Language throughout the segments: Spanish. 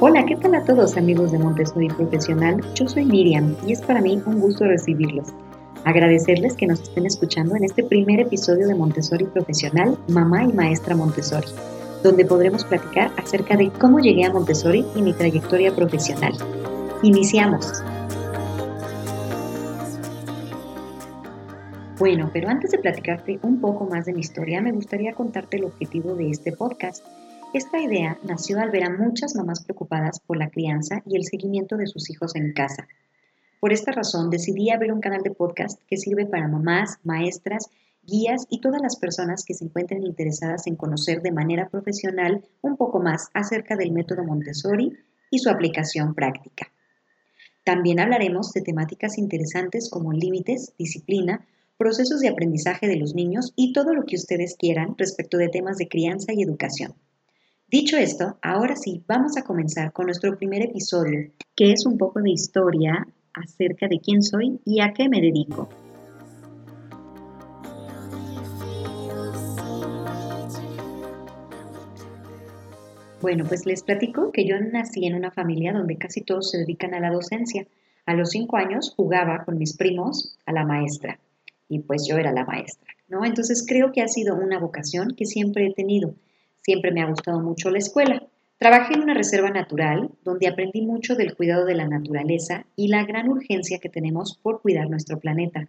Hola, ¿qué tal a todos amigos de Montessori Profesional? Yo soy Miriam y es para mí un gusto recibirlos. Agradecerles que nos estén escuchando en este primer episodio de Montessori Profesional, Mamá y Maestra Montessori, donde podremos platicar acerca de cómo llegué a Montessori y mi trayectoria profesional. Iniciamos. Bueno, pero antes de platicarte un poco más de mi historia, me gustaría contarte el objetivo de este podcast esta idea nació al ver a muchas mamás preocupadas por la crianza y el seguimiento de sus hijos en casa. Por esta razón decidí abrir un canal de podcast que sirve para mamás, maestras, guías y todas las personas que se encuentren interesadas en conocer de manera profesional un poco más acerca del método Montessori y su aplicación práctica. También hablaremos de temáticas interesantes como límites, disciplina, procesos de aprendizaje de los niños y todo lo que ustedes quieran respecto de temas de crianza y educación. Dicho esto, ahora sí, vamos a comenzar con nuestro primer episodio, que es un poco de historia acerca de quién soy y a qué me dedico. Bueno, pues les platico que yo nací en una familia donde casi todos se dedican a la docencia. A los cinco años jugaba con mis primos a la maestra y pues yo era la maestra, ¿no? Entonces creo que ha sido una vocación que siempre he tenido Siempre me ha gustado mucho la escuela. Trabajé en una reserva natural donde aprendí mucho del cuidado de la naturaleza y la gran urgencia que tenemos por cuidar nuestro planeta.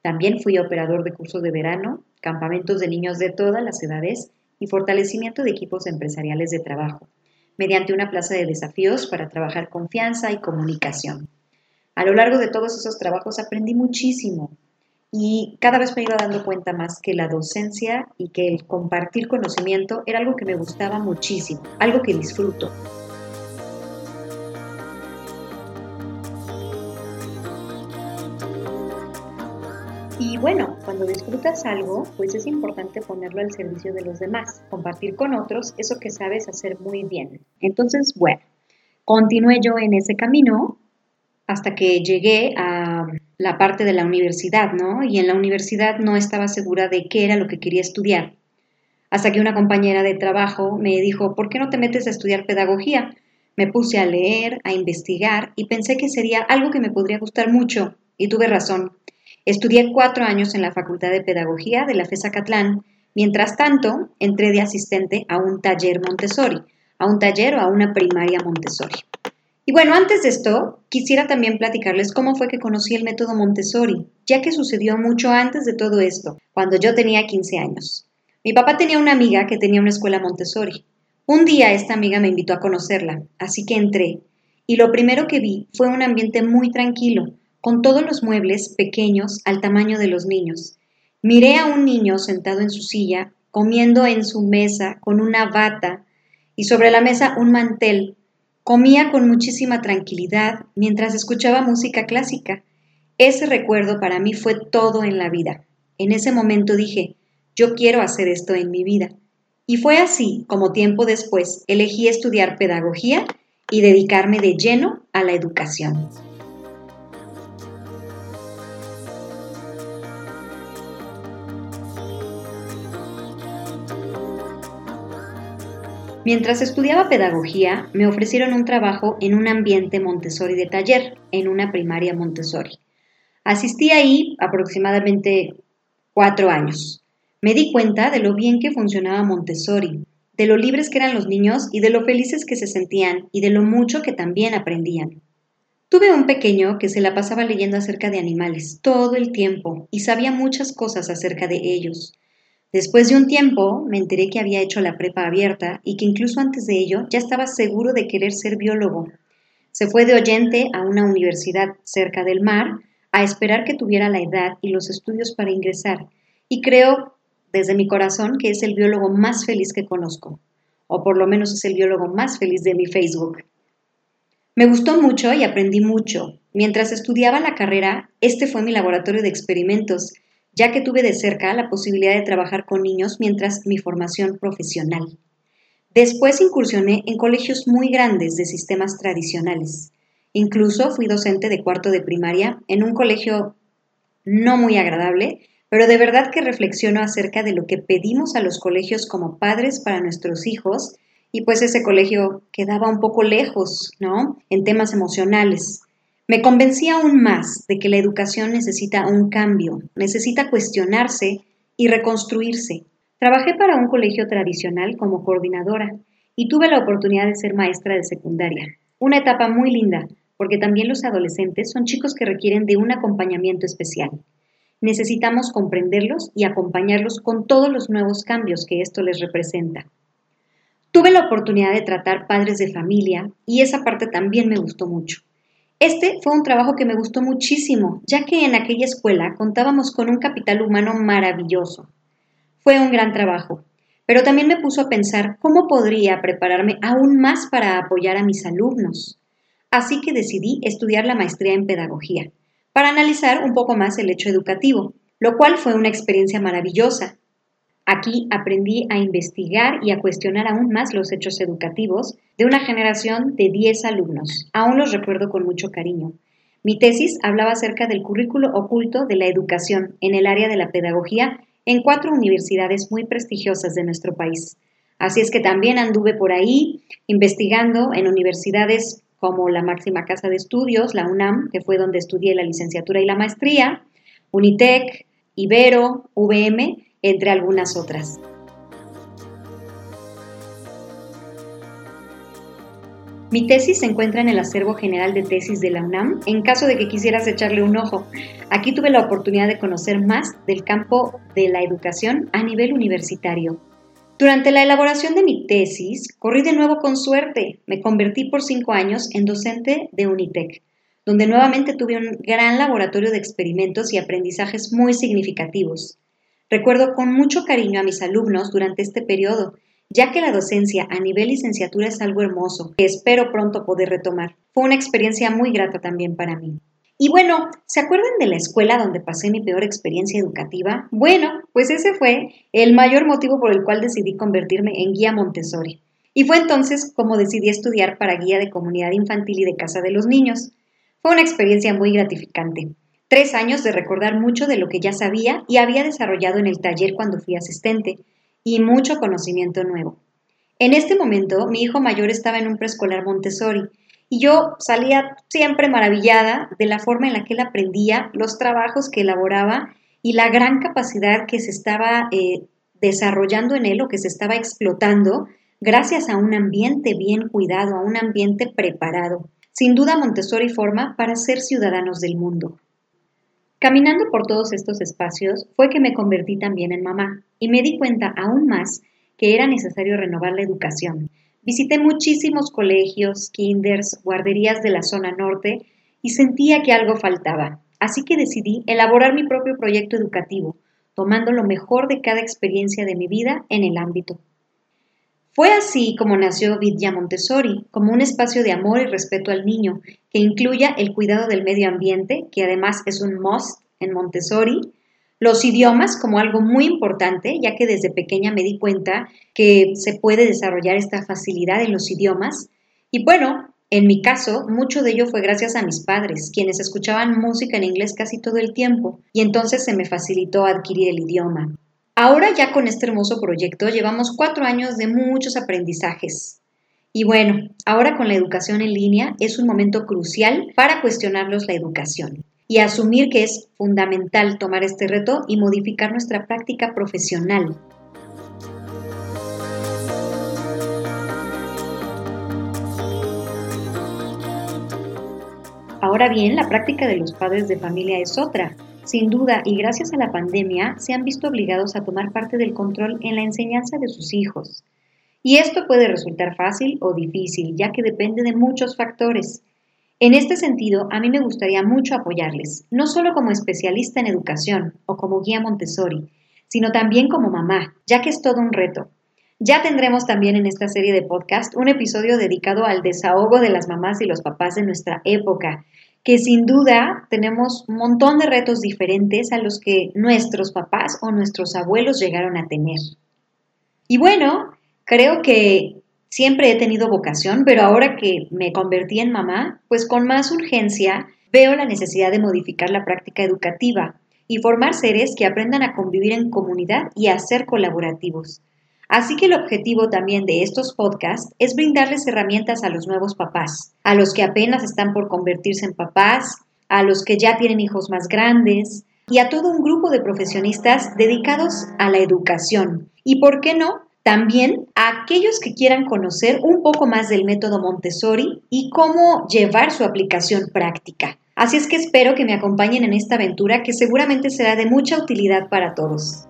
También fui operador de cursos de verano, campamentos de niños de todas las edades y fortalecimiento de equipos empresariales de trabajo, mediante una plaza de desafíos para trabajar confianza y comunicación. A lo largo de todos esos trabajos aprendí muchísimo, y cada vez me iba dando cuenta más que la docencia y que el compartir conocimiento era algo que me gustaba muchísimo, algo que disfruto. Y bueno, cuando disfrutas algo, pues es importante ponerlo al servicio de los demás, compartir con otros eso que sabes hacer muy bien. Entonces, bueno, continué yo en ese camino hasta que llegué a la parte de la universidad, ¿no? Y en la universidad no estaba segura de qué era lo que quería estudiar. Hasta que una compañera de trabajo me dijo, ¿por qué no te metes a estudiar pedagogía? Me puse a leer, a investigar y pensé que sería algo que me podría gustar mucho. Y tuve razón. Estudié cuatro años en la Facultad de Pedagogía de la FESA Catlán. Mientras tanto, entré de asistente a un taller Montessori, a un taller o a una primaria Montessori. Y bueno, antes de esto, quisiera también platicarles cómo fue que conocí el método Montessori, ya que sucedió mucho antes de todo esto, cuando yo tenía 15 años. Mi papá tenía una amiga que tenía una escuela Montessori. Un día esta amiga me invitó a conocerla, así que entré, y lo primero que vi fue un ambiente muy tranquilo, con todos los muebles pequeños al tamaño de los niños. Miré a un niño sentado en su silla, comiendo en su mesa con una bata y sobre la mesa un mantel Comía con muchísima tranquilidad mientras escuchaba música clásica. Ese recuerdo para mí fue todo en la vida. En ese momento dije, yo quiero hacer esto en mi vida. Y fue así como tiempo después elegí estudiar pedagogía y dedicarme de lleno a la educación. Mientras estudiaba pedagogía, me ofrecieron un trabajo en un ambiente Montessori de taller, en una primaria Montessori. Asistí ahí aproximadamente cuatro años. Me di cuenta de lo bien que funcionaba Montessori, de lo libres que eran los niños y de lo felices que se sentían y de lo mucho que también aprendían. Tuve un pequeño que se la pasaba leyendo acerca de animales todo el tiempo y sabía muchas cosas acerca de ellos. Después de un tiempo me enteré que había hecho la prepa abierta y que incluso antes de ello ya estaba seguro de querer ser biólogo. Se fue de oyente a una universidad cerca del mar a esperar que tuviera la edad y los estudios para ingresar y creo desde mi corazón que es el biólogo más feliz que conozco, o por lo menos es el biólogo más feliz de mi Facebook. Me gustó mucho y aprendí mucho. Mientras estudiaba la carrera, este fue mi laboratorio de experimentos ya que tuve de cerca la posibilidad de trabajar con niños mientras mi formación profesional. Después incursioné en colegios muy grandes de sistemas tradicionales. Incluso fui docente de cuarto de primaria en un colegio no muy agradable, pero de verdad que reflexiono acerca de lo que pedimos a los colegios como padres para nuestros hijos y pues ese colegio quedaba un poco lejos, ¿no? En temas emocionales. Me convencí aún más de que la educación necesita un cambio, necesita cuestionarse y reconstruirse. Trabajé para un colegio tradicional como coordinadora y tuve la oportunidad de ser maestra de secundaria. Una etapa muy linda, porque también los adolescentes son chicos que requieren de un acompañamiento especial. Necesitamos comprenderlos y acompañarlos con todos los nuevos cambios que esto les representa. Tuve la oportunidad de tratar padres de familia y esa parte también me gustó mucho. Este fue un trabajo que me gustó muchísimo, ya que en aquella escuela contábamos con un capital humano maravilloso. Fue un gran trabajo, pero también me puso a pensar cómo podría prepararme aún más para apoyar a mis alumnos. Así que decidí estudiar la maestría en pedagogía, para analizar un poco más el hecho educativo, lo cual fue una experiencia maravillosa, Aquí aprendí a investigar y a cuestionar aún más los hechos educativos de una generación de 10 alumnos. Aún los recuerdo con mucho cariño. Mi tesis hablaba acerca del currículo oculto de la educación en el área de la pedagogía en cuatro universidades muy prestigiosas de nuestro país. Así es que también anduve por ahí investigando en universidades como la máxima casa de estudios, la UNAM, que fue donde estudié la licenciatura y la maestría, Unitec, Ibero, VM entre algunas otras. Mi tesis se encuentra en el acervo general de tesis de la UNAM, en caso de que quisieras echarle un ojo. Aquí tuve la oportunidad de conocer más del campo de la educación a nivel universitario. Durante la elaboración de mi tesis, corrí de nuevo con suerte. Me convertí por cinco años en docente de Unitec, donde nuevamente tuve un gran laboratorio de experimentos y aprendizajes muy significativos. Recuerdo con mucho cariño a mis alumnos durante este periodo, ya que la docencia a nivel licenciatura es algo hermoso, que espero pronto poder retomar. Fue una experiencia muy grata también para mí. Y bueno, ¿se acuerdan de la escuela donde pasé mi peor experiencia educativa? Bueno, pues ese fue el mayor motivo por el cual decidí convertirme en guía Montessori. Y fue entonces como decidí estudiar para guía de comunidad infantil y de casa de los niños. Fue una experiencia muy gratificante. Tres años de recordar mucho de lo que ya sabía y había desarrollado en el taller cuando fui asistente, y mucho conocimiento nuevo. En este momento, mi hijo mayor estaba en un preescolar Montessori, y yo salía siempre maravillada de la forma en la que él aprendía, los trabajos que elaboraba y la gran capacidad que se estaba eh, desarrollando en él o que se estaba explotando gracias a un ambiente bien cuidado, a un ambiente preparado. Sin duda Montessori forma para ser ciudadanos del mundo. Caminando por todos estos espacios fue que me convertí también en mamá y me di cuenta aún más que era necesario renovar la educación. Visité muchísimos colegios, kinders, guarderías de la zona norte y sentía que algo faltaba. Así que decidí elaborar mi propio proyecto educativo, tomando lo mejor de cada experiencia de mi vida en el ámbito. Fue así como nació Vidya Montessori, como un espacio de amor y respeto al niño, que incluya el cuidado del medio ambiente, que además es un must en Montessori, los idiomas como algo muy importante, ya que desde pequeña me di cuenta que se puede desarrollar esta facilidad en los idiomas. Y bueno, en mi caso, mucho de ello fue gracias a mis padres, quienes escuchaban música en inglés casi todo el tiempo, y entonces se me facilitó adquirir el idioma. Ahora ya con este hermoso proyecto llevamos cuatro años de muchos aprendizajes. Y bueno, ahora con la educación en línea es un momento crucial para cuestionarnos la educación y asumir que es fundamental tomar este reto y modificar nuestra práctica profesional. Ahora bien, la práctica de los padres de familia es otra, sin duda, y gracias a la pandemia, se han visto obligados a tomar parte del control en la enseñanza de sus hijos. Y esto puede resultar fácil o difícil, ya que depende de muchos factores. En este sentido, a mí me gustaría mucho apoyarles, no solo como especialista en educación o como guía Montessori, sino también como mamá, ya que es todo un reto. Ya tendremos también en esta serie de podcast un episodio dedicado al desahogo de las mamás y los papás de nuestra época, que sin duda tenemos un montón de retos diferentes a los que nuestros papás o nuestros abuelos llegaron a tener. Y bueno, creo que siempre he tenido vocación, pero ahora que me convertí en mamá, pues con más urgencia veo la necesidad de modificar la práctica educativa y formar seres que aprendan a convivir en comunidad y a ser colaborativos. Así que el objetivo también de estos podcasts es brindarles herramientas a los nuevos papás, a los que apenas están por convertirse en papás, a los que ya tienen hijos más grandes y a todo un grupo de profesionistas dedicados a la educación. Y por qué no, también a aquellos que quieran conocer un poco más del método Montessori y cómo llevar su aplicación práctica. Así es que espero que me acompañen en esta aventura que seguramente será de mucha utilidad para todos.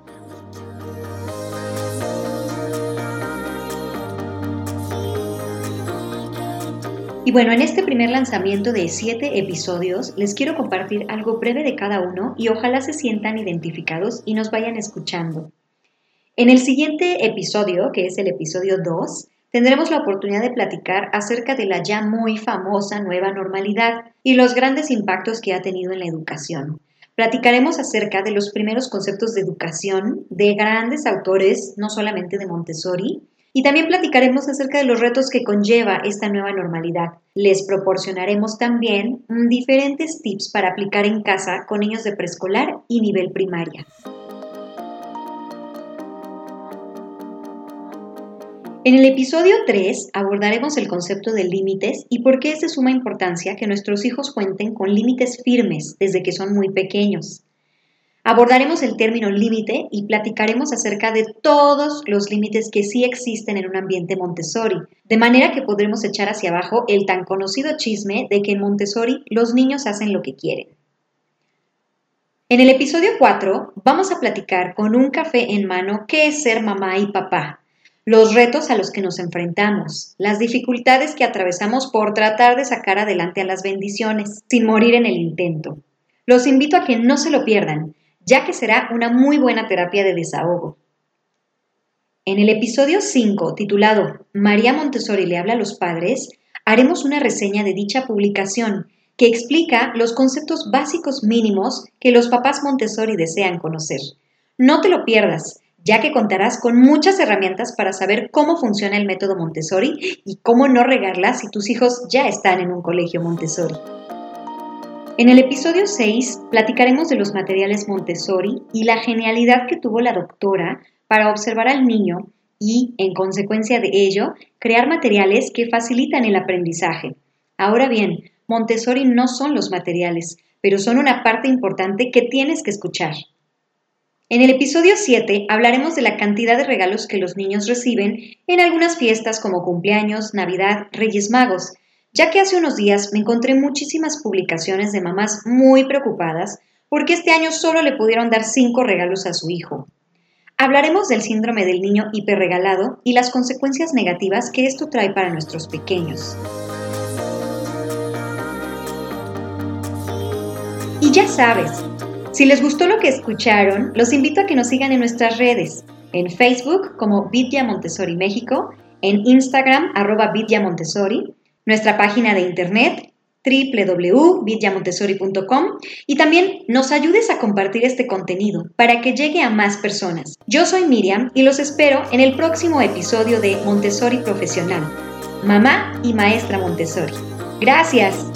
Y bueno, en este primer lanzamiento de siete episodios les quiero compartir algo breve de cada uno y ojalá se sientan identificados y nos vayan escuchando. En el siguiente episodio, que es el episodio 2, tendremos la oportunidad de platicar acerca de la ya muy famosa nueva normalidad y los grandes impactos que ha tenido en la educación. Platicaremos acerca de los primeros conceptos de educación de grandes autores, no solamente de Montessori, y también platicaremos acerca de los retos que conlleva esta nueva normalidad. Les proporcionaremos también diferentes tips para aplicar en casa con niños de preescolar y nivel primaria. En el episodio 3 abordaremos el concepto de límites y por qué es de suma importancia que nuestros hijos cuenten con límites firmes desde que son muy pequeños. Abordaremos el término límite y platicaremos acerca de todos los límites que sí existen en un ambiente Montessori, de manera que podremos echar hacia abajo el tan conocido chisme de que en Montessori los niños hacen lo que quieren. En el episodio 4 vamos a platicar con un café en mano qué es ser mamá y papá, los retos a los que nos enfrentamos, las dificultades que atravesamos por tratar de sacar adelante a las bendiciones, sin morir en el intento. Los invito a que no se lo pierdan ya que será una muy buena terapia de desahogo. En el episodio 5, titulado María Montessori le habla a los padres, haremos una reseña de dicha publicación que explica los conceptos básicos mínimos que los papás Montessori desean conocer. No te lo pierdas, ya que contarás con muchas herramientas para saber cómo funciona el método Montessori y cómo no regarla si tus hijos ya están en un colegio Montessori. En el episodio 6 platicaremos de los materiales Montessori y la genialidad que tuvo la doctora para observar al niño y, en consecuencia de ello, crear materiales que facilitan el aprendizaje. Ahora bien, Montessori no son los materiales, pero son una parte importante que tienes que escuchar. En el episodio 7 hablaremos de la cantidad de regalos que los niños reciben en algunas fiestas como cumpleaños, Navidad, Reyes Magos, ya que hace unos días me encontré muchísimas publicaciones de mamás muy preocupadas porque este año solo le pudieron dar cinco regalos a su hijo. Hablaremos del síndrome del niño hiperregalado y las consecuencias negativas que esto trae para nuestros pequeños. Y ya sabes, si les gustó lo que escucharon, los invito a que nos sigan en nuestras redes, en Facebook como Vidya Montessori México, en Instagram arroba Vidya Montessori, nuestra página de internet www.vidyamontessori.com y también nos ayudes a compartir este contenido para que llegue a más personas. Yo soy Miriam y los espero en el próximo episodio de Montessori Profesional, mamá y maestra Montessori. Gracias.